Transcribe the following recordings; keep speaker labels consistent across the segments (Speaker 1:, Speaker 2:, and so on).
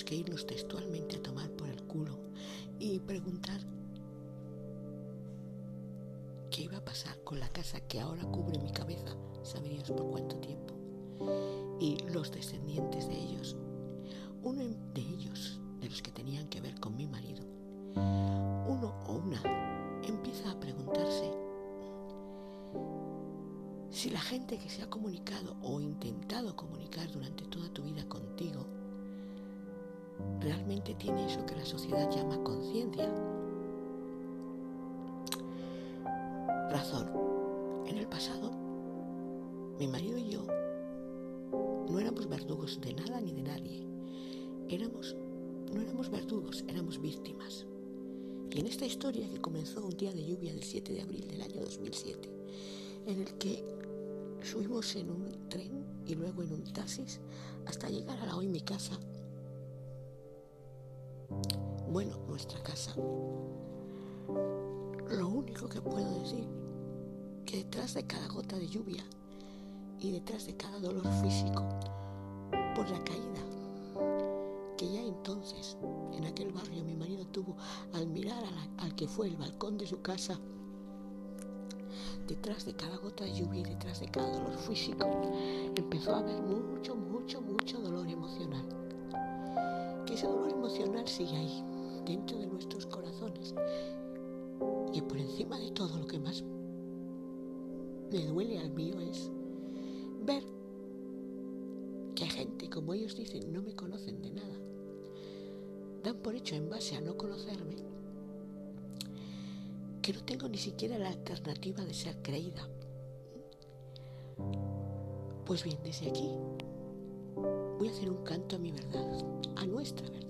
Speaker 1: que irnos textualmente a tomar por el culo y preguntar qué iba a pasar con la casa que ahora cubre mi cabeza, saberías por cuánto tiempo, y los descendientes de ellos. Uno de ellos, de los que tenían que ver con mi marido, uno o una empieza a preguntarse si la gente que se ha comunicado o intentado comunicar realmente tiene eso que la sociedad llama conciencia. Razón. En el pasado, mi marido y yo no éramos verdugos de nada ni de nadie. Éramos, no éramos verdugos, éramos víctimas. Y en esta historia que comenzó un día de lluvia del 7 de abril del año 2007, en el que subimos en un tren y luego en un taxis hasta llegar a la hoy mi casa. Bueno, nuestra casa. Lo único que puedo decir que detrás de cada gota de lluvia y detrás de cada dolor físico por la caída que ya entonces en aquel barrio mi marido tuvo al mirar al que fue el balcón de su casa detrás de cada gota de lluvia y detrás de cada dolor físico, empezó a haber mucho, mucho, mucho dolor emocional. Ese dolor emocional sigue ahí, dentro de nuestros corazones. Y por encima de todo lo que más me duele al mío es ver que gente, como ellos dicen, no me conocen de nada. Dan por hecho en base a no conocerme que no tengo ni siquiera la alternativa de ser creída. Pues bien, desde aquí voy a hacer un canto a mi verdad, a nuestra verdad.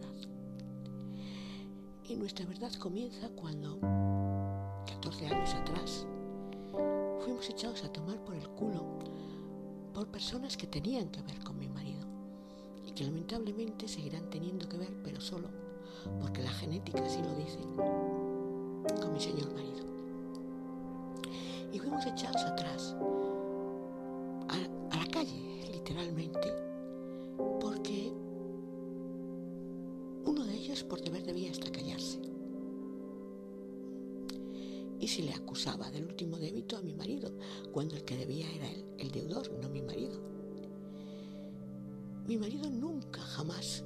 Speaker 1: Y nuestra verdad comienza cuando, 14 años atrás, fuimos echados a tomar por el culo por personas que tenían que ver con mi marido y que lamentablemente seguirán teniendo que ver, pero solo porque la genética así lo dice con mi señor marido. Y fuimos echados atrás, Se le acusaba del último débito a mi marido, cuando el que debía era él, el deudor, no mi marido. Mi marido nunca, jamás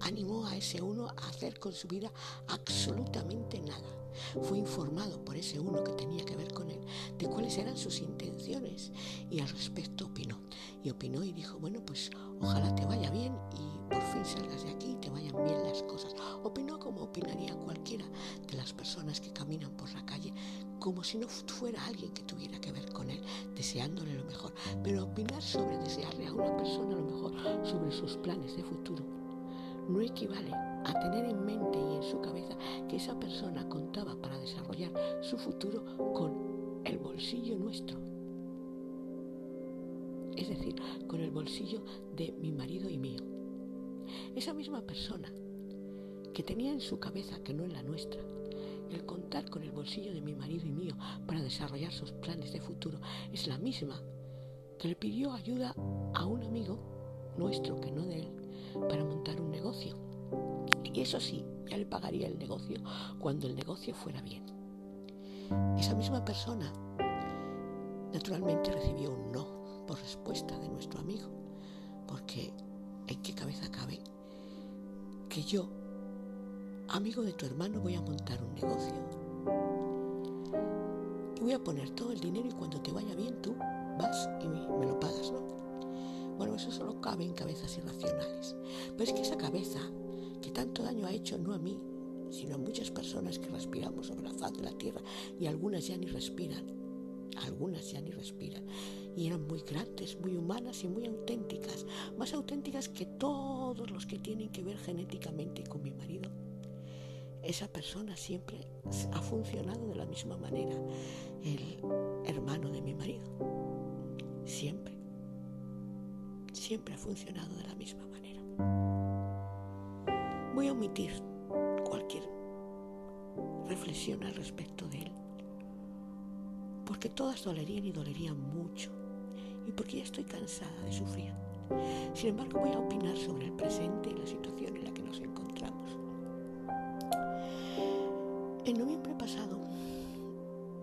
Speaker 1: animó a ese uno a hacer con su vida absolutamente nada. Fue informado por ese uno que tenía que ver con él de cuáles eran sus intenciones y al respecto opinó. Y opinó y dijo, bueno, pues ojalá te vaya bien por fin salgas de aquí y te vayan bien las cosas. Opinó como opinaría cualquiera de las personas que caminan por la calle, como si no fuera alguien que tuviera que ver con él, deseándole lo mejor. Pero opinar sobre desearle a una persona lo mejor, sobre sus planes de futuro, no equivale a tener en mente y en su cabeza que esa persona contaba para desarrollar su futuro con el bolsillo nuestro. Es decir, con el bolsillo de mi marido y mío. Esa misma persona que tenía en su cabeza, que no es la nuestra, el contar con el bolsillo de mi marido y mío para desarrollar sus planes de futuro, es la misma que le pidió ayuda a un amigo nuestro, que no de él, para montar un negocio. Y eso sí, ya le pagaría el negocio cuando el negocio fuera bien. Esa misma persona naturalmente recibió un no por respuesta de nuestro amigo, porque ¿en qué cabeza cabe que yo, amigo de tu hermano, voy a montar un negocio? Y voy a poner todo el dinero y cuando te vaya bien tú vas y me lo pagas, ¿no? Bueno, eso solo cabe en cabezas irracionales. Pero es que esa cabeza que tanto daño ha hecho no a mí, sino a muchas personas que respiramos sobre la faz de la tierra y algunas ya ni respiran, algunas ya ni respiran. Y eran muy grandes, muy humanas y muy auténticas, más auténticas que todos los que tienen que ver genéticamente con mi marido. Esa persona siempre ha funcionado de la misma manera, el hermano de mi marido. Siempre. Siempre ha funcionado de la misma manera. Voy a omitir cualquier reflexión al respecto de él, porque todas dolerían y dolerían mucho, y porque ya estoy cansada de sufrir. Sin embargo, voy a opinar sobre el presente y la situación en la que nos encontramos. En noviembre pasado,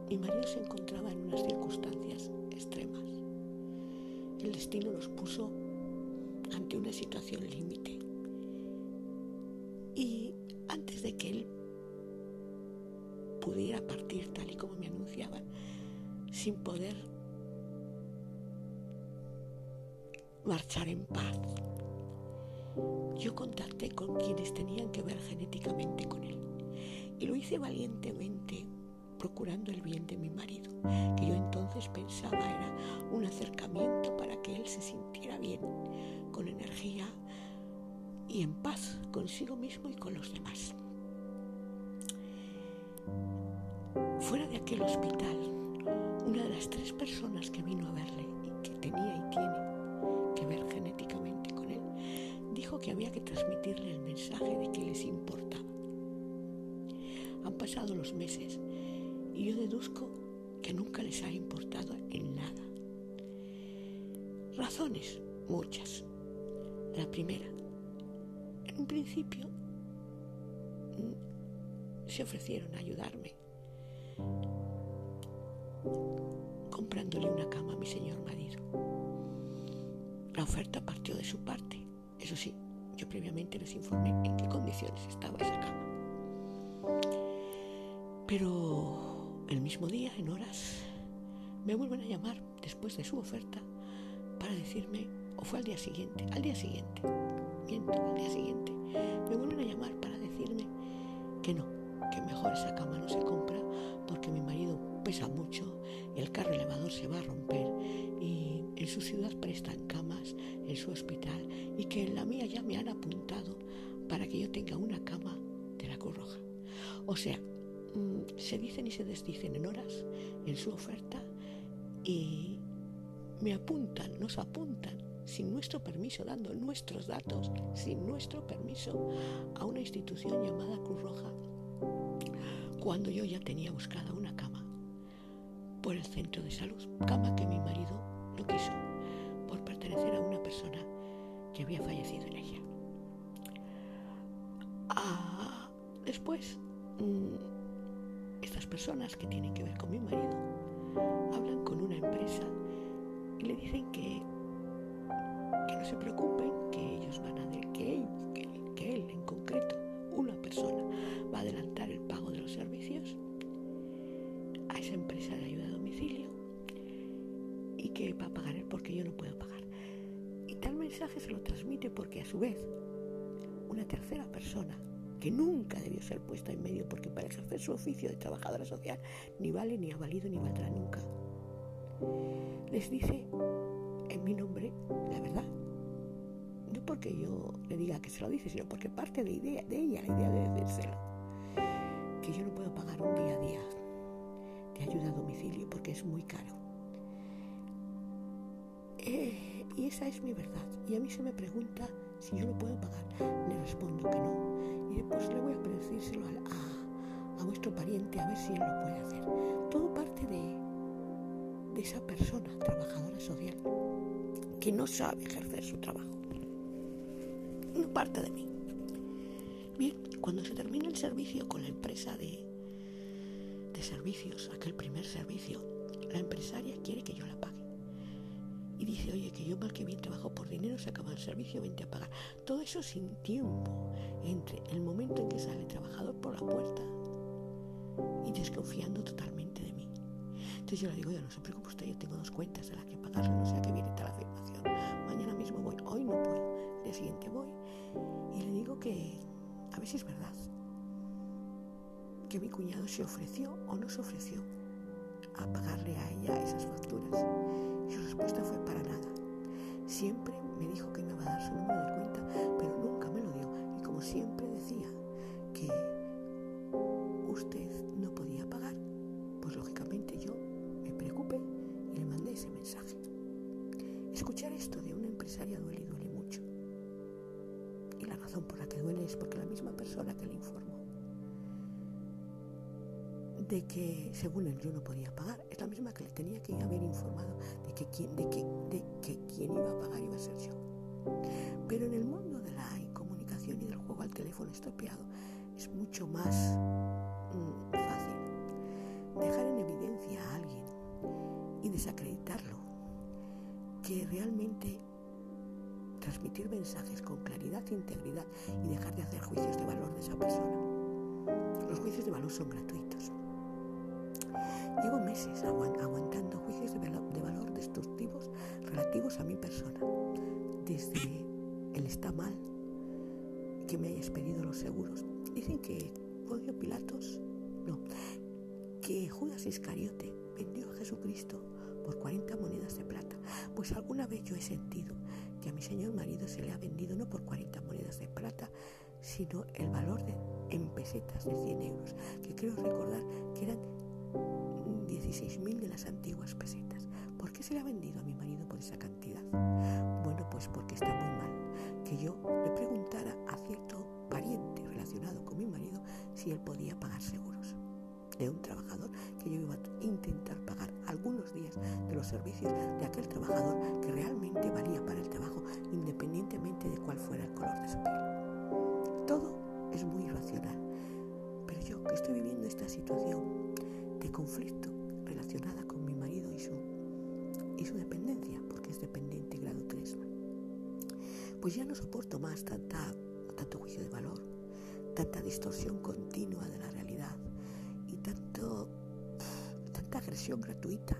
Speaker 1: mi marido se encontraba en unas circunstancias extremas. El destino nos puso ante una situación límite y antes de que él pudiera partir tal y como me anunciaban, sin poder marchar en paz, yo contacté con quienes tenían que ver genéticamente con él. Y lo hice valientemente, procurando el bien de mi marido, que yo entonces pensaba era un acercamiento para que él se sintiera bien, con energía, y en paz consigo mismo y con los demás. Fuera de aquel hospital, una de las tres personas que vino a verle y que tenía y tiene que ver genéticamente con él, dijo que había que transmitirle el mensaje de que les importaba. Han pasado los meses y yo deduzco que nunca les ha importado en nada. Razones, muchas. La primera, en un principio mm, se ofrecieron a ayudarme comprándole una cama a mi señor marido. La oferta partió de su parte. Eso sí, yo previamente les informé en qué condiciones estaba esa cama. Pero el mismo día, en horas, me vuelven a llamar después de su oferta para decirme, o fue al día siguiente, al día siguiente, miento, al día siguiente, me vuelven a llamar para decirme que no, que mejor esa cama no se compra porque mi marido pesa mucho, el carro elevador se va a romper y en su ciudad prestan camas, en su hospital, y que en la mía ya me han apuntado para que yo tenga una cama de la Cruz Roja. O sea, mm, se dicen y se desdicen en horas en su oferta y me apuntan, nos apuntan sin nuestro permiso, dando nuestros datos, sin nuestro permiso, a una institución llamada Cruz Roja, cuando yo ya tenía buscada una cama por el centro de salud, cama que mi marido quiso por pertenecer a una persona que había fallecido en ella. Ah, después, mm, estas personas que tienen que ver con mi marido hablan con una empresa y le dicen que, que no se preocupen, porque a su vez una tercera persona que nunca debió ser puesta en medio porque para ejercer su oficio de trabajadora social ni vale, ni ha valido, ni valdrá nunca, les dice en mi nombre la verdad. No porque yo le diga que se lo dice, sino porque parte de, idea, de ella la idea de decírselo. Que yo no puedo pagar un día a día de ayuda a domicilio porque es muy caro. Esa es mi verdad. Y a mí se me pregunta si yo lo puedo pagar. Le respondo que no. Y después le voy a decírselo a, a vuestro pariente a ver si él lo puede hacer. Todo parte de, de esa persona trabajadora social que no sabe ejercer su trabajo. No parte de mí. Bien, cuando se termina el servicio con la empresa de, de servicios, aquel primer servicio, la empresaria quiere que yo la pague. Y dice, oye, que yo mal que bien trabajo por dinero, se acaba el servicio, vente a pagar. Todo eso sin tiempo entre el momento en que sale el trabajador por la puerta y desconfiando totalmente de mí. Entonces yo le digo, ya no se preocupe usted, yo tengo dos cuentas de las que pagarle, no sé a qué viene tal afirmación. Mañana mismo voy, hoy no puedo, el día siguiente voy. Y le digo que a ver si es verdad. que mi cuñado se ofreció o no se ofreció a pagarle a ella esas facturas. Su respuesta fue para nada. Siempre me dijo que me iba a dar su número de cuenta, pero nunca me lo dio. Y como siempre decía que usted no podía pagar, pues lógicamente yo me preocupé y le mandé ese mensaje. Escuchar esto de una empresaria duele y duele mucho. Y la razón por la que duele es porque la misma persona que le informó de que según él yo no podía pagar, es la misma que le tenía que haber informado de que quien, de que, de que quien iba a pagar iba a ser yo. Pero en el mundo de la comunicación y del juego al teléfono estropeado es mucho más mm, fácil dejar en evidencia a alguien y desacreditarlo que realmente transmitir mensajes con claridad e integridad y dejar de hacer juicios de valor de esa persona. Los juicios de valor son gratuitos. Llevo meses aguantando juicios de valor destructivos relativos a mi persona, desde el está mal, que me hayas pedido los seguros. Dicen que Podio Pilatos, no, que Judas Iscariote vendió a Jesucristo por 40 monedas de plata. Pues alguna vez yo he sentido que a mi señor marido se le ha vendido no por 40 monedas de plata, sino el valor de, en pesetas de 100 euros, que creo recordar que eran 16.000 de las antiguas pesetas. ¿Por qué se le ha vendido a mi marido por esa cantidad? Bueno, pues porque está muy mal que yo le preguntara a cierto pariente relacionado con mi marido si él podía pagar seguros de un trabajador que yo iba a intentar pagar algunos días de los servicios de aquel trabajador que realmente valía para el trabajo independientemente de cuál fuera el color de su piel. Todo es muy irracional, pero yo que estoy viviendo esta situación de conflicto soporto más tanta, tanto juicio de valor, tanta distorsión continua de la realidad y tanto, tanta agresión gratuita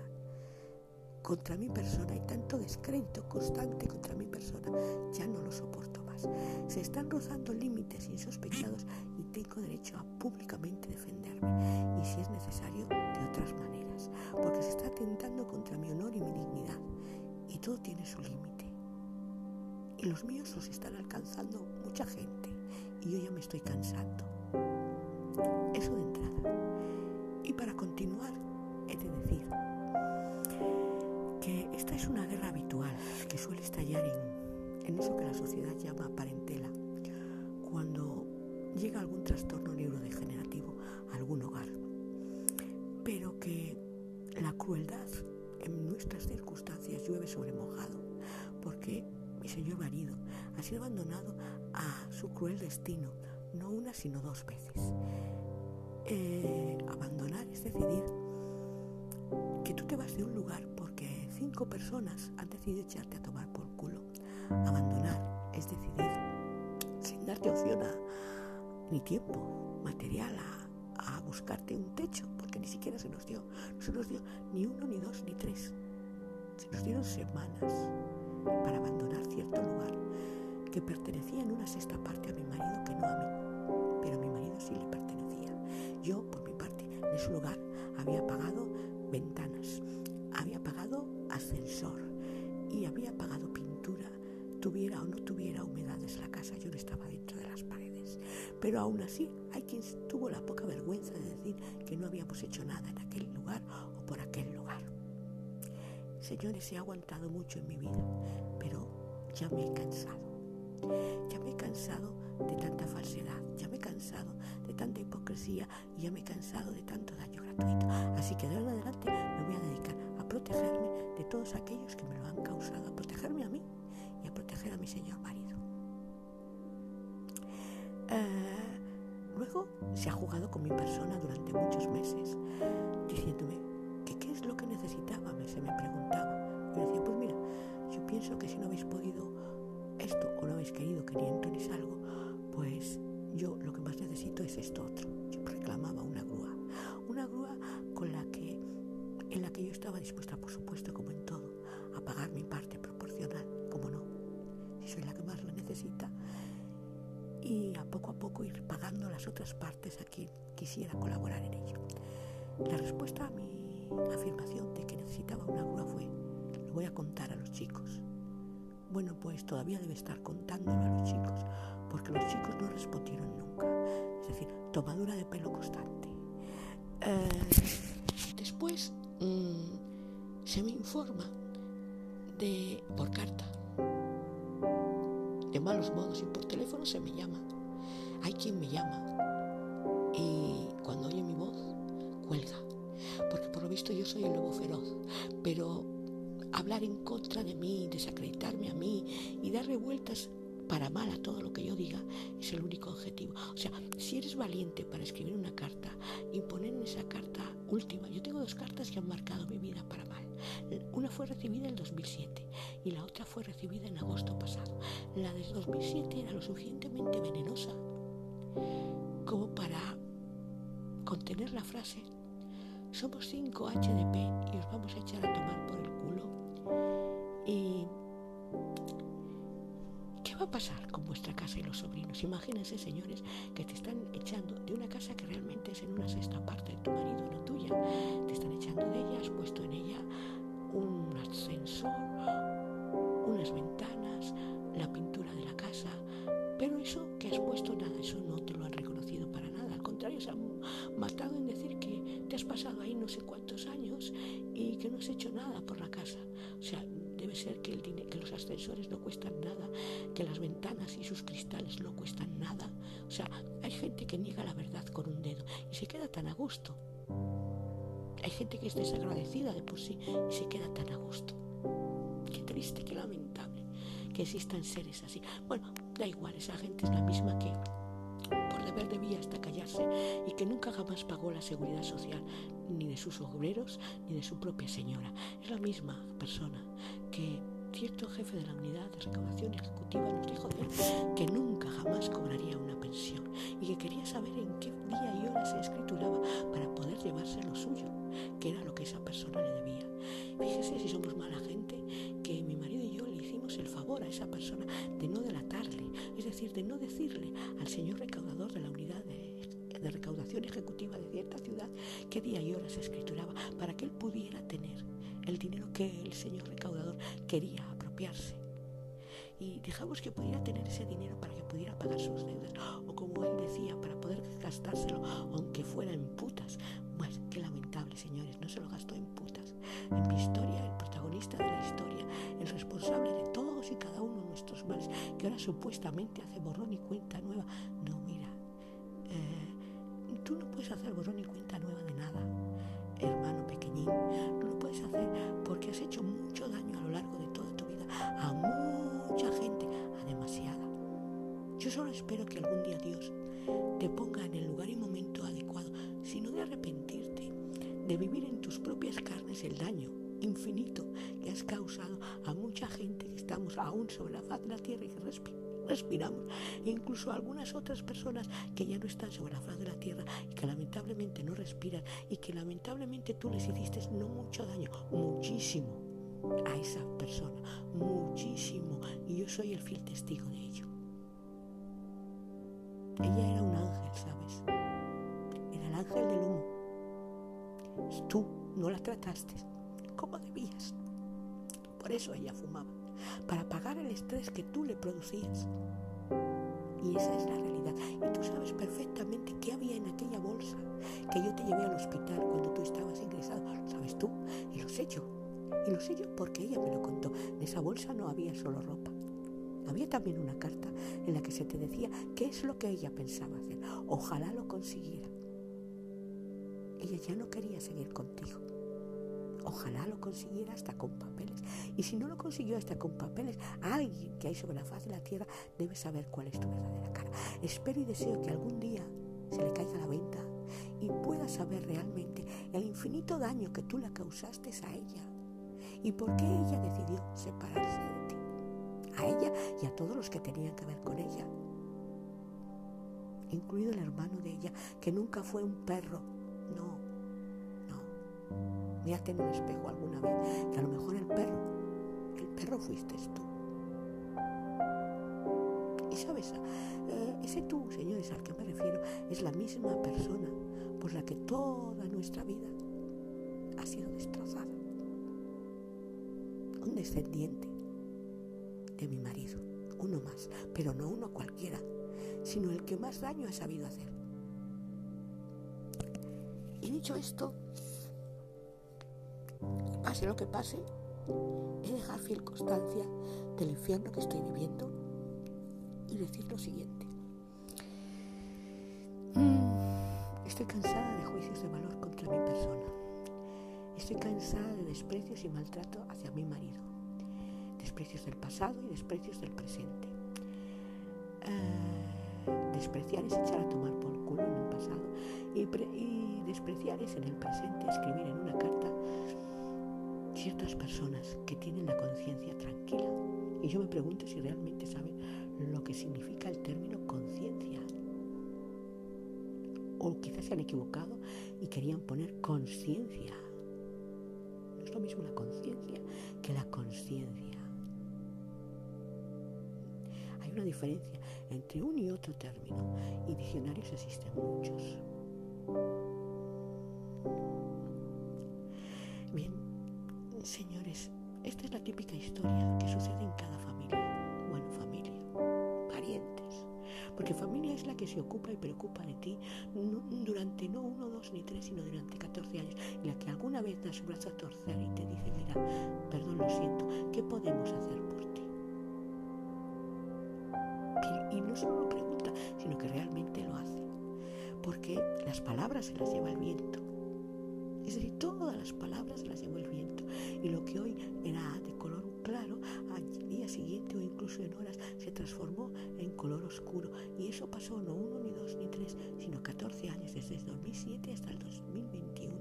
Speaker 1: contra mi persona y tanto descrédito constante contra mi persona, ya no lo soporto más. Se están rozando límites insospechados y tengo derecho a públicamente defenderme y si es necesario de otras maneras, porque se está atentando contra mi honor y mi dignidad y todo tiene su límite. Y los míos los están alcanzando mucha gente y yo ya me estoy cansando. Eso de entrada. Y para continuar, he de decir que esta es una guerra habitual que suele estallar en, eso que la sociedad llama parentela, cuando llega algún trastorno neurodegenerativo a algún hogar, pero que la crueldad en nuestras circunstancias llueve sobre mojado, porque mi señor marido ha sido abandonado a su cruel destino, no una sino dos veces. Eh, abandonar es decidir que tú te vas de un lugar porque cinco personas han decidido echarte a tomar por culo. Abandonar es decidir sin darte opción a, ni tiempo material a, a buscarte un techo, porque ni siquiera se nos dio. No se nos dio ni uno, ni dos, ni tres. Se nos dieron semanas para abandonar cierto lugar que pertenecía en una sexta parte a mi marido que no a mí, pero a mi marido sí le pertenecía. Yo, por mi parte, en ese lugar había pagado ventanas, había pagado ascensor y había pagado pintura, tuviera o no tuviera humedades la casa, yo no estaba dentro de las paredes. Pero aún así hay quien tuvo la poca vergüenza de decir que no habíamos hecho nada en aquel lugar o por aquel lugar. Señores, he aguantado mucho en mi vida, pero ya me he cansado. Ya me he cansado de tanta falsedad, ya me he cansado de tanta hipocresía y ya me he cansado de tanto daño gratuito. Así que de ahora en adelante me voy a dedicar a protegerme de todos aquellos que me lo han causado, a protegerme a mí y a proteger a mi señor marido. Eh, luego se ha jugado con mi persona durante muchos meses, diciéndome que qué es lo que necesitaba, se me preguntaba. Yo decía, pues mira, yo pienso que si no habéis podido esto o no habéis querido que ni salgo, pues yo lo que más necesito es esto otro. Yo reclamaba una grúa, una grúa con la que, en la que yo estaba dispuesta, por supuesto, como en todo, a pagar mi parte proporcional, como no, si soy la que más lo necesita, y a poco a poco ir pagando las otras partes a quien quisiera colaborar en ello. La respuesta a mi afirmación de que necesitaba una grúa fue, lo voy a contar a los chicos. Bueno, pues todavía debe estar contándolo a los chicos, porque los chicos no respondieron nunca. Es decir, tomadura de pelo constante. Eh, después mm, se me informa de por carta, de malos modos y por teléfono se me llama. Hay quien me llama visto yo soy el lobo feroz, pero hablar en contra de mí, desacreditarme a mí y darle vueltas para mal a todo lo que yo diga es el único objetivo. O sea, si eres valiente para escribir una carta y poner en esa carta última, yo tengo dos cartas que han marcado mi vida para mal. Una fue recibida en 2007 y la otra fue recibida en agosto pasado. La de 2007 era lo suficientemente venenosa como para contener la frase somos 5 HDP y os vamos a echar a tomar por el ¿Y qué va a pasar con vuestra casa y los sobrinos? Imagínense, señores, que te están echando de una casa que realmente es en una sexta parte de tu marido, no tuya. Te están echando de ella, has puesto en ella un ascensor, unas ventanas, la pintura de la casa. Pero eso que has puesto, nada, eso no te lo han reconocido para nada. Al contrario, se han matado has pasado ahí no sé cuántos años y que no has hecho nada por la casa. O sea, debe ser que, el que los ascensores no cuestan nada, que las ventanas y sus cristales no cuestan nada. O sea, hay gente que niega la verdad con un dedo y se queda tan a gusto. Hay gente que es desagradecida de por sí y se queda tan a gusto. Qué triste, qué lamentable que existan seres así. Bueno, da igual, esa gente es la misma que por deber debía hasta callarse y que nunca jamás pagó la seguridad social ni de sus obreros ni de su propia señora. Es la misma persona que cierto jefe de la unidad de recaudación ejecutiva nos dijo que nunca jamás cobraría una pensión y que quería saber en qué día y hora se escrituraba para poder llevarse lo suyo, que era lo que esa persona le debía. Fíjese si somos mala gente esa persona de no delatarle, es decir, de no decirle al señor recaudador de la unidad de recaudación ejecutiva de cierta ciudad qué día y hora se escrituraba para que él pudiera tener el dinero que el señor recaudador quería apropiarse. Y dejamos que pudiera tener ese dinero para que pudiera pagar sus deudas, o como él decía, para poder gastárselo, aunque fuera en putas. Pues qué lamentable, señores, no se lo gastó en putas. En mi historia, el protagonista de ahora supuestamente hace borrón y cuenta nueva. No, mira, eh, tú no puedes hacer borrón y cuenta nueva de nada, hermano pequeñín. No lo puedes hacer porque has hecho mucho daño a lo largo de toda tu vida a mucha gente, a demasiada. Yo solo espero que algún día Dios te ponga en el lugar y momento adecuado, sino de arrepentirte, de vivir en tus propias carnes el daño infinito que has causado a mucha gente estamos aún sobre la faz de la tierra y que respiramos, incluso algunas otras personas que ya no están sobre la faz de la tierra y que lamentablemente no respiran y que lamentablemente tú les hiciste no mucho daño, muchísimo a esa persona, muchísimo, y yo soy el fiel testigo de ello. Ella era un ángel, ¿sabes? Era el ángel del humo. Y tú no la trataste como debías. Por eso ella fumaba, para pagar el estrés que tú le producías. Y esa es la realidad. Y tú sabes perfectamente qué había en aquella bolsa que yo te llevé al hospital cuando tú estabas ingresado. Lo sabes tú y lo sé yo. Y lo sé yo porque ella me lo contó. En esa bolsa no había solo ropa. Había también una carta en la que se te decía qué es lo que ella pensaba hacer. Ojalá lo consiguiera. Ella ya no quería seguir contigo. Ojalá lo consiguiera hasta con papeles. Y si no lo consiguió hasta con papeles, alguien que hay sobre la faz de la tierra debe saber cuál es tu verdadera cara. Espero y deseo que algún día se le caiga la venta y pueda saber realmente el infinito daño que tú le causaste a ella y por qué ella decidió separarse de ti. A ella y a todos los que tenían que ver con ella. Incluido el hermano de ella, que nunca fue un perro. No. Mírate en un espejo alguna vez, que a lo mejor el perro, el perro fuiste tú. Y sabes, eh, ese tú, señores, al que me refiero, es la misma persona por la que toda nuestra vida ha sido destrozada. Un descendiente de mi marido, uno más, pero no uno cualquiera, sino el que más daño ha sabido hacer. Y dicho esto, pase lo que pase, he de dejar fiel constancia del infierno que estoy viviendo y decir lo siguiente. Mm, estoy cansada de juicios de valor contra mi persona. Estoy cansada de desprecios y maltrato hacia mi marido. Desprecios del pasado y desprecios del presente. Eh, despreciar es echar a tomar por culo en el pasado y despreciar es en el presente escribir en una carta ciertas personas que tienen la conciencia tranquila. Y yo me pregunto si realmente saben lo que significa el término conciencia. O quizás se han equivocado y querían poner conciencia. No es lo mismo la conciencia que la conciencia. Hay una diferencia entre un y otro término y diccionarios existen muchos. Señores, esta es la típica historia que sucede en cada familia. Bueno, familia, parientes. Porque familia es la que se ocupa y preocupa de ti durante no uno, dos ni tres, sino durante 14 años. Y la que alguna vez da su brazo a torcer y te dice, mira, perdón, lo siento, ¿qué podemos hacer por ti? Y, y no solo lo pregunta, sino que realmente lo hace. Porque las palabras se las lleva el viento. Es decir, todas las palabras las lleva el viento. Y lo que hoy era de color claro, al día siguiente o incluso en horas se transformó en color oscuro. Y eso pasó no uno, ni dos, ni tres, sino 14 años, desde el 2007 hasta el 2021.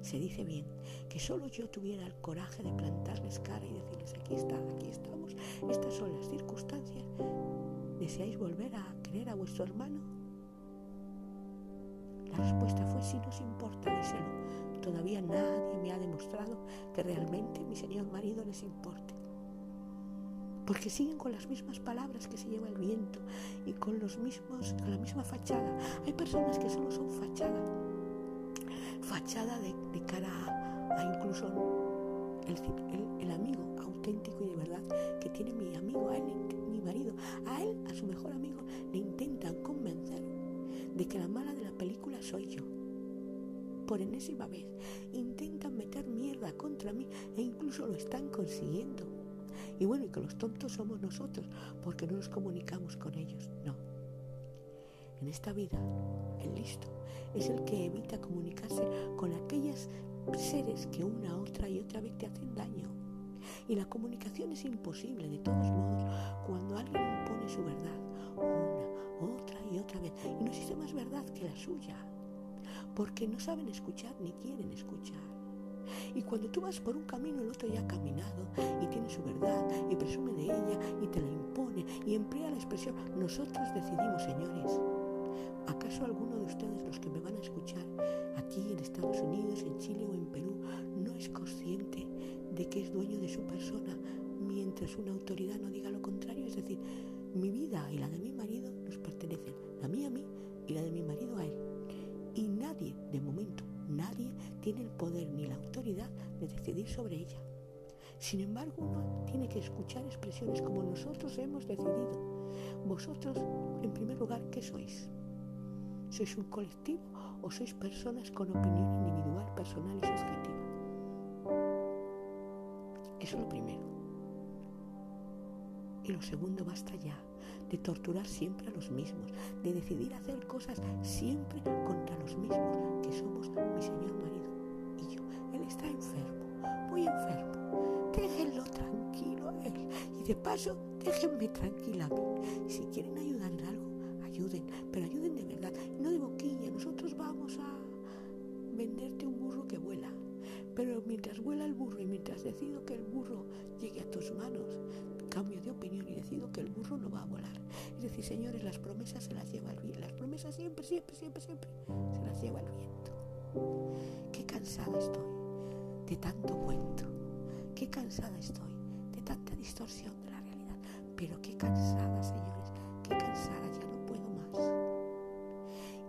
Speaker 1: Se dice bien que solo yo tuviera el coraje de plantarles cara y decirles, aquí está, aquí estamos, estas son las circunstancias. ¿Deseáis volver a querer a vuestro hermano? Respuesta fue, si nos importa, díselo. Todavía nadie me ha demostrado que realmente mi señor marido les importe. Porque siguen con las mismas palabras que se lleva el viento y con los mismos, con la misma fachada. Hay personas que solo son fachada. Fachada de, cara a, a incluso el, el, el, amigo auténtico y de verdad que tiene mi amigo, a él, mi marido, a él, a su mejor amigo, le intentan convencer de que la mala de la película soy yo. Por enésima vez intentan meter mierda contra mí e incluso lo están consiguiendo. Y bueno, y que los tontos somos nosotros porque no nos comunicamos con ellos. No. En esta vida, el listo es el que evita comunicarse con aquellos seres que una, otra y otra vez te hacen daño. Y la comunicación es imposible de todos modos cuando alguien impone su verdad y otra vez. Y no existe más verdad que la suya. Porque no saben escuchar ni quieren escuchar. Y cuando tú vas por un camino, el otro ya ha caminado y tiene su verdad y presume de ella y te la impone y emplea la expresión nosotros decidimos, señores. ¿Acaso alguno de ustedes, los que me van a escuchar aquí en Estados Unidos, en Chile o en Perú, no es consciente de que es dueño de su persona mientras una autoridad no diga lo contrario? Es decir, mi vida y la de mi marido pertenecen, la mía a mí y la de mi marido a él. Y nadie, de momento, nadie tiene el poder ni la autoridad de decidir sobre ella. Sin embargo, uno tiene que escuchar expresiones como nosotros hemos decidido. Vosotros, en primer lugar, ¿qué sois? ¿Sois un colectivo o sois personas con opinión individual, personal y subjetiva? Eso es lo primero. Y lo segundo, basta ya de torturar siempre a los mismos, de decidir hacer cosas siempre contra los mismos, que somos mi señor marido y yo. Él está enfermo, muy enfermo. Déjenlo tranquilo él. Y de paso, déjenme tranquila a mí. Si quieren ayudar en algo, ayuden, pero ayuden de verdad, no de boquilla. Nosotros vamos a venderte un burro que vuela. Pero mientras vuela el burro y mientras decido que el burro llegue a tus manos, cambio de opinión y decido que el burro no va a volar. Es decir, señores, las promesas se las lleva el viento. Las promesas siempre, siempre, siempre, siempre se las lleva el viento. Qué cansada estoy de tanto cuento. Qué cansada estoy de tanta distorsión de la realidad. Pero qué cansada, señores, qué cansada, ya no puedo más.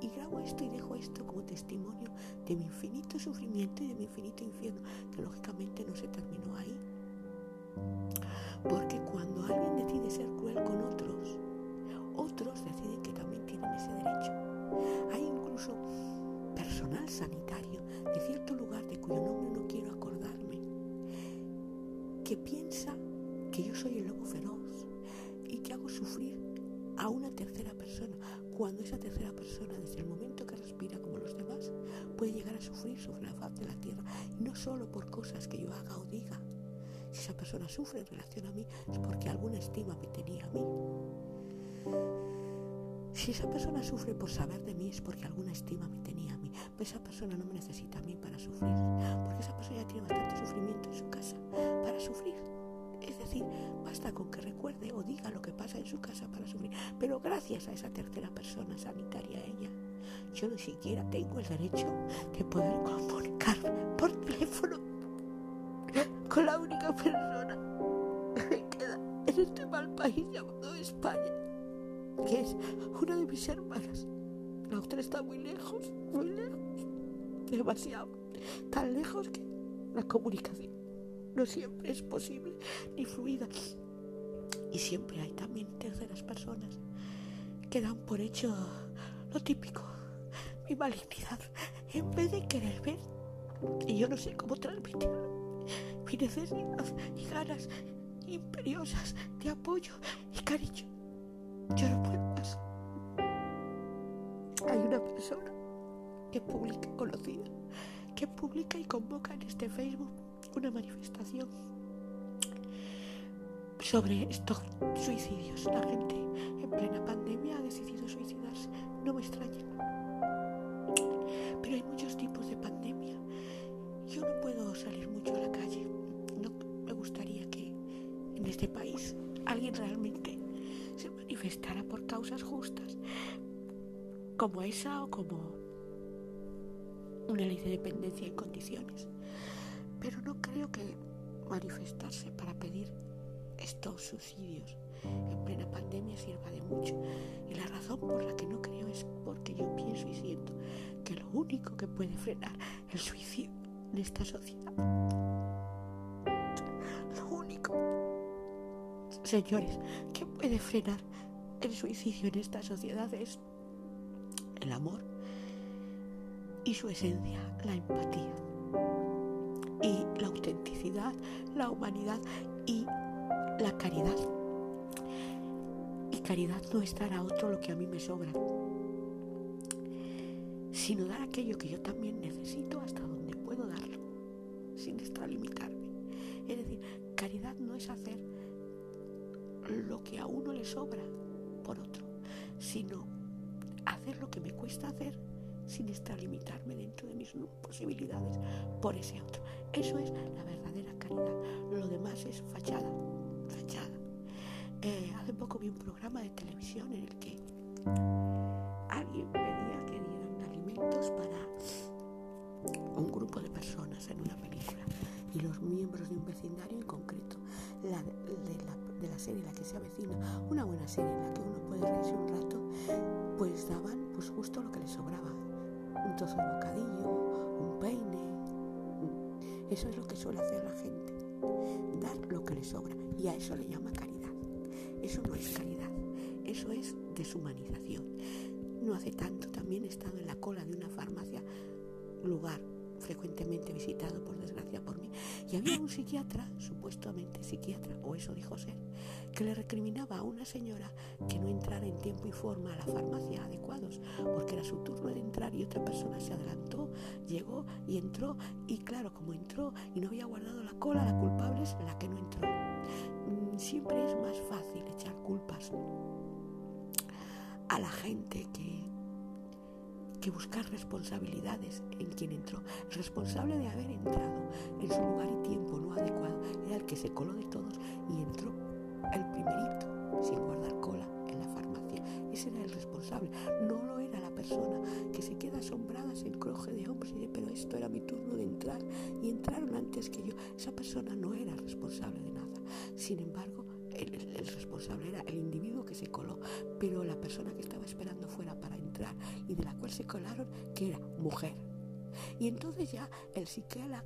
Speaker 1: Y grabo esto y dejo esto como testimonio de mi infinito sufrimiento y de mi infinito infierno, que lógicamente no se terminó ahí. Porque cuando alguien decide ser cruel con otros, otros deciden que también tienen ese derecho. Hay incluso personal sanitario de cierto lugar de cuyo nombre no quiero acordarme, que piensa que yo soy el lobo feroz y que hago sufrir a una tercera persona, cuando esa tercera persona, desde el momento que respira como los demás, puede llegar a sufrir sobre la faz de la tierra, no solo por cosas que yo haga o diga. Si esa persona sufre en relación a mí, es porque alguna estima me tenía a mí. Si esa persona sufre por saber de mí, es porque alguna estima me tenía a mí. Pero esa persona no me necesita a mí para sufrir, porque esa persona ya tiene bastante sufrimiento en su casa para sufrir. Es decir, basta con que recuerde o diga lo que pasa en su casa para sufrir. Pero gracias a esa tercera persona sanitaria, ella, yo ni siquiera tengo el derecho de poder comunicarme por teléfono con la única persona que queda en este mal país llamado España, que es una de mis hermanas. La otra está muy lejos, muy lejos, demasiado, tan lejos que la comunicación no siempre es posible ni fluida. Y siempre hay también terceras personas que dan por hecho lo típico, mi malignidad, en vez de querer ver, y yo no sé cómo transmitirlo, mi necesidad y ganas imperiosas de apoyo y cariño. Yo no puedo más. Hay una persona que publica, conocida, que publica y convoca en este Facebook una manifestación sobre estos suicidios. La gente en plena pandemia ha decidido suicidarse. No me extraña. Pero hay muchos tipos de pandemia. Yo no puedo salir mucho a la calle. No me gustaría que en este país alguien realmente se manifestara por causas justas, como esa o como una ley de dependencia en condiciones. Pero no creo que manifestarse para pedir estos suicidios en plena pandemia sirva de mucho. Y la razón por la que no creo es porque yo pienso y siento que lo único que puede frenar el suicidio en esta sociedad, lo único, señores, que puede frenar el suicidio en esta sociedad es el amor y su esencia, la empatía y la autenticidad, la humanidad y la caridad. Y caridad no es dar a otro lo que a mí me sobra, sino dar aquello que yo también necesito hasta donde puedo darlo, sin extralimitarme. Es decir, caridad no es hacer lo que a uno le sobra por otro, sino hacer lo que me cuesta hacer sin extralimitarme dentro de mis posibilidades por ese otro. Eso es la verdadera caridad. Lo demás es fachada. Fachada. Eh, hace poco vi un programa de televisión en el que alguien pedía que dieran alimentos para un grupo de personas en una película y los miembros de un vecindario en concreto, de, la, de la serie en la que se avecina, una buena serie en la que uno puede reírse un rato, pues daban pues justo lo que les sobraba, un trozo de bocadillo, un peine. Eso es lo que suele hacer la gente, dar lo que le sobra. Y a eso le llama caridad. Eso no es caridad, eso es deshumanización. No hace tanto también he estado en la cola de una farmacia, lugar frecuentemente visitado por desgracia por mí, y había un psiquiatra, supuestamente psiquiatra, o eso dijo ser, que le recriminaba a una señora que no entrara en tiempo y forma a la farmacia adecuados, porque era su turno de entrar y otra persona se adelantó, llegó y entró, y claro, como entró y no había guardado la cola, la culpable es la que no entró. Mm, siempre es más fácil echar culpas a la gente que que buscar responsabilidades en quien entró. Responsable de haber entrado en su lugar y tiempo no adecuado era el que se coló de todos y entró el primerito sin guardar cola en la farmacia. Ese era el responsable, no lo era la persona que se queda asombrada, se encroje de hombros y dice, pero esto era mi turno de entrar y entraron antes que yo. Esa persona no era responsable de nada. Sin embargo, el, responsable era el individuo que se coló, pero la persona que estaba esperando fuera para entrar y de la cual se colaron, que era mujer. Y entonces ya el,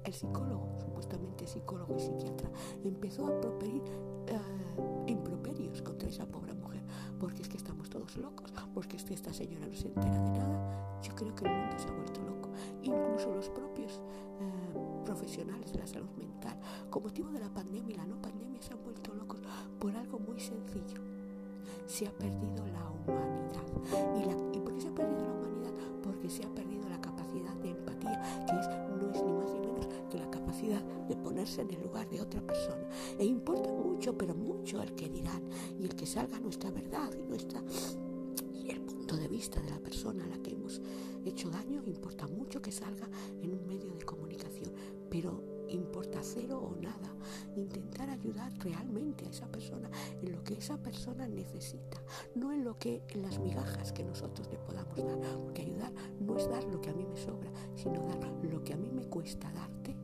Speaker 1: el psicólogo, supuestamente psicólogo y psiquiatra, empezó a properir uh, improperios contra esa pobre mujer, porque es que estamos todos locos, porque es que esta señora no se entera de nada. Yo creo que el mundo se ha vuelto loco, incluso los propios uh, profesionales de la salud mental, con motivo de la pandemia y la no pandemia, se han vuelto locos por algo muy sencillo. Se ha perdido la humanidad. ¿Y, la, ¿Y por qué se ha perdido la humanidad? Porque se ha perdido la capacidad de empatía, que es, no es ni más ni menos que la capacidad de ponerse en el lugar de otra persona. E importa mucho, pero mucho el que dirán y el que salga nuestra verdad y nuestra y el punto de vista de la persona a la que hemos hecho daño, importa mucho que salga en un medio de comunicación, pero importa cero o nada. Intentar ayudar realmente a esa persona en lo que esa persona necesita, no en lo que en las migajas que nosotros le podamos dar, porque ayudar no es dar lo que a mí me sobra, sino dar lo que a mí me cuesta darte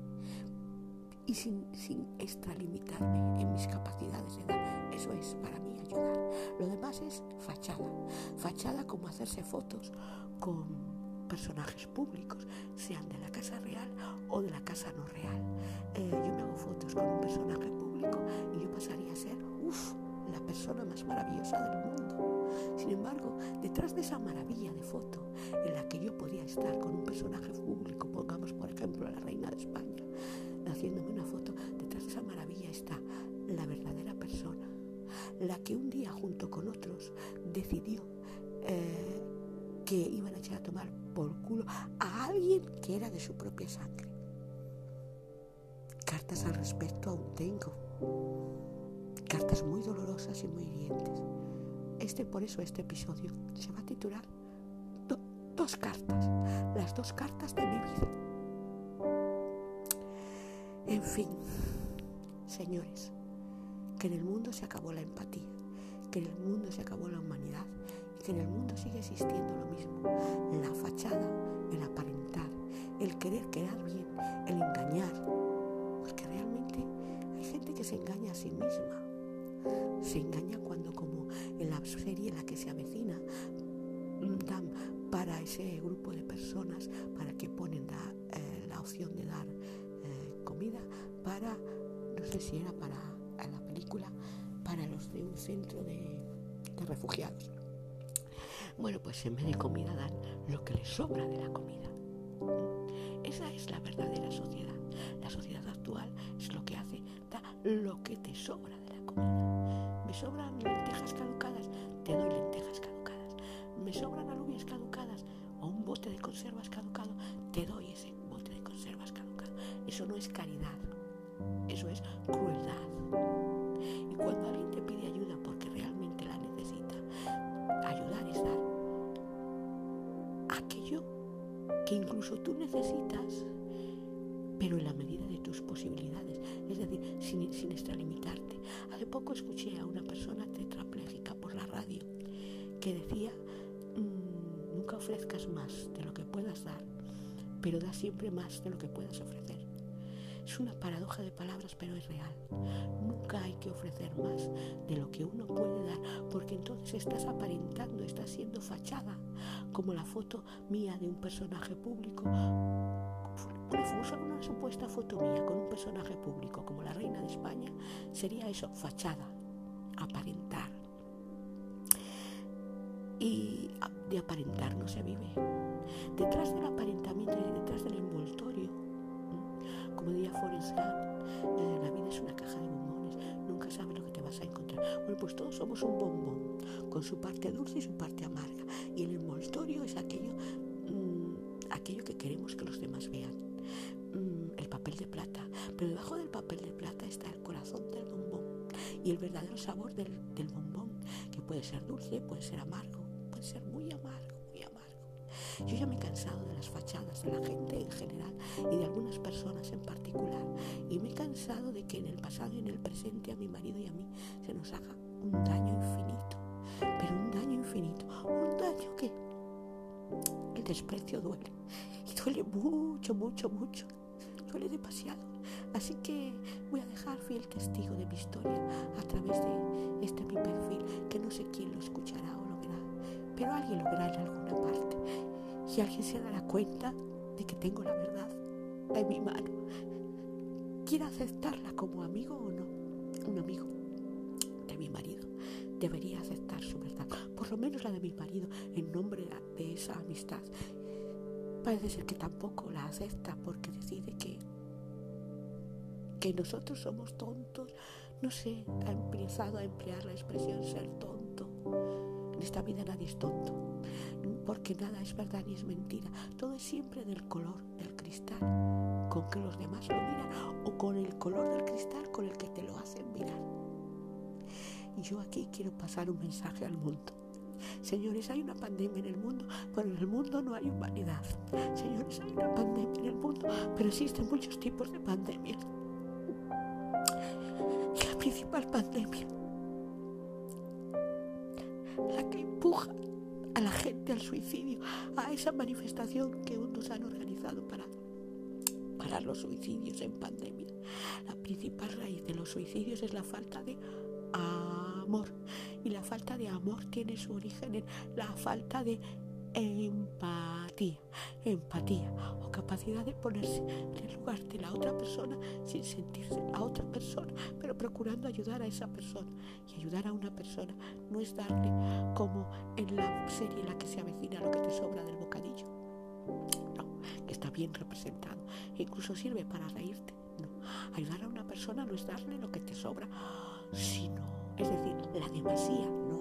Speaker 1: y sin, sin extralimitarme en mis capacidades de dar. Eso es para mí ayudar. Lo demás es fachada. Fachada como hacerse fotos con personajes públicos, sean de la casa real o de la casa no real. Eh, yo me hago fotos con un personaje público y yo pasaría a ser, uff, la persona más maravillosa del mundo. Sin embargo, detrás de esa maravilla de foto en la que yo podía estar con un personaje público, pongamos por ejemplo a la reina de España, haciéndome una foto, detrás de esa maravilla está la verdadera persona, la que un día junto con otros decidió eh, que iban a echar a tomar por culo a alguien que era de su propia sangre. Cartas al respecto aún tengo. Cartas muy dolorosas y muy hirientes. Este, por eso este episodio se va a titular Dos cartas, las dos cartas de mi vida. En fin, señores, que en el mundo se acabó la empatía, que en el mundo se acabó la humanidad que en el mundo sigue existiendo lo mismo. La fachada, el aparentar, el querer quedar bien, el engañar. Porque realmente hay gente que se engaña a sí misma. Se engaña cuando, como en la serie en la que se avecina, dan para ese grupo de personas, para que ponen la, eh, opción de dar eh, comida para, no sé si era para la película, para los de un centro de refugiados. Bueno, pues en vez de comida dan lo que les sobra de la comida. Esa es la verdadera sociedad. La sociedad actual es lo que hace, da lo que te sobra de la comida. Me sobran lentejas caducadas, te doy lentejas caducadas. Me sobran alubias caducadas o un bote de conservas caducado, te doy ese bote de conservas caducado. Eso no es caridad, eso es crueldad. Y cuando alguien te pide ayuda porque que incluso tú necesitas, pero en la medida de tus posibilidades, es decir, sin, sin extralimitarte. Hace poco escuché a una persona tetrapléjica por la radio que decía, mm, nunca ofrezcas más de lo que puedas dar, pero da siempre más de lo que puedas ofrecer. Es una paradoja de palabras, pero es real. Nunca hay que ofrecer más de lo que uno puede dar, porque entonces estás aparentando, estás siendo fachada, como la foto mía de un personaje público. Una, supuesta foto mía con un personaje público como la reina de España sería eso, fachada, aparentar. Y de aparentar no se vive. Detrás del aparentamiento y detrás del envoltorio como diría Forrest Gump, la vida es una caja de bombones, nunca sabes lo que te vas a encontrar. Bueno, pues todos somos un bombón, con su parte dulce y su parte amarga. Y el envoltorio es aquello, mm, aquello que queremos que los demás vean. Mm, el papel de plata. Pero debajo del papel de plata está el corazón del bombón y el verdadero sabor del, del bombón, que puede ser dulce, puede ser amargo, puede ser muy amargo. Yo ya me he cansado de las fachadas de la gente en general y de algunas personas en particular. Y me he cansado de que en el pasado y en el presente a mi marido y a mí se nos haga un daño infinito. Pero un daño infinito. Un daño que el desprecio duele. Y duele mucho, mucho, mucho. duele demasiado. Así que voy a dejar fiel testigo de mi historia a través de este mi perfil, que no sé quién lo escuchará o lo verá, pero alguien lo verá en alguna parte y alguien se dará cuenta de que tengo la verdad en mi mano. ¿Quiere aceptarla como amigo o no? Un amigo de mi marido debería aceptar su verdad, por lo menos la de mi marido, en nombre de esa amistad. Parece ser que tampoco la acepta porque decide que que nosotros somos tontos. No sé, ha empezado a emplear la expresión ser tonto. En esta vida nadie es tonto, porque nada es verdad ni es mentira. Todo es siempre del color del cristal con que los demás lo miran o con el color del cristal con el que te lo hacen mirar. Y yo aquí quiero pasar un mensaje al mundo. Señores, hay una pandemia en el mundo, pero en el mundo no hay humanidad. Señores, hay una pandemia en el mundo, pero existen muchos tipos de pandemias principal pandemia, la que empuja a la gente al suicidio, a esa manifestación que unos han organizado para parar los suicidios en pandemia. La principal raíz de los suicidios es la falta de amor. Y la falta de amor tiene su origen en la falta de empatía, empatía o capacidad de ponerse en el lugar de la otra persona sin sentirse la otra persona, pero procurando ayudar a esa persona. Y ayudar a una persona no es darle como en la serie en la que se avecina lo que te sobra del bocadillo. No, que está bien representado. Incluso sirve para reírte. No, ayudar a una persona no es darle lo que te sobra, sino, es decir, la demasía, no.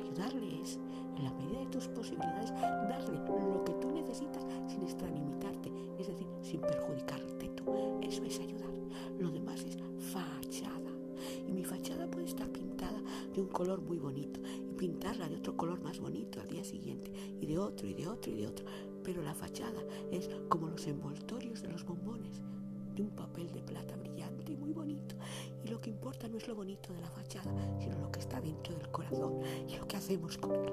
Speaker 1: Ayudarle es en la medida de tus posibilidades, darle lo que tú necesitas sin extralimitarte, es decir, sin perjudicarte tú. Eso es ayudar. Lo demás es fachada. Y mi fachada puede estar pintada de un color muy bonito y pintarla de otro color más bonito al día siguiente y de otro y de otro y de otro. Pero la fachada es como los envoltorios de los bombones de un papel de plata brillante y muy bonito. Y lo que importa no es lo bonito de la fachada, sino lo que está dentro del corazón y lo que hacemos con él,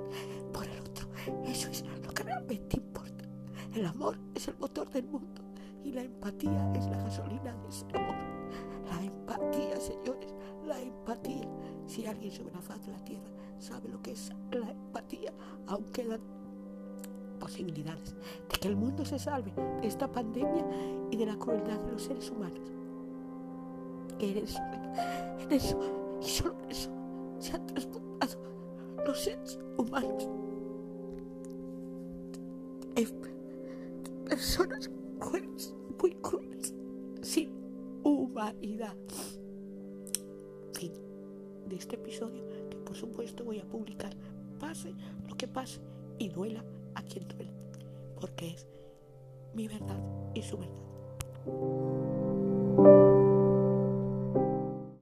Speaker 1: por el otro. Eso es lo que realmente importa. El amor es el motor del mundo y la empatía es la gasolina de ese amor. La empatía, señores, la empatía. Si alguien sobre la faz de la tierra sabe lo que es la empatía, aún quedan posibilidades de que el mundo se salve de esta pandemia y de la crueldad de los seres humanos. En eso, en eso y solo en eso se han transformado los seres humanos personas crueles, muy crueles, sin humanidad. Fin de este episodio que por supuesto voy a publicar, pase lo que pase y duela a quien duele, porque es mi verdad y su verdad.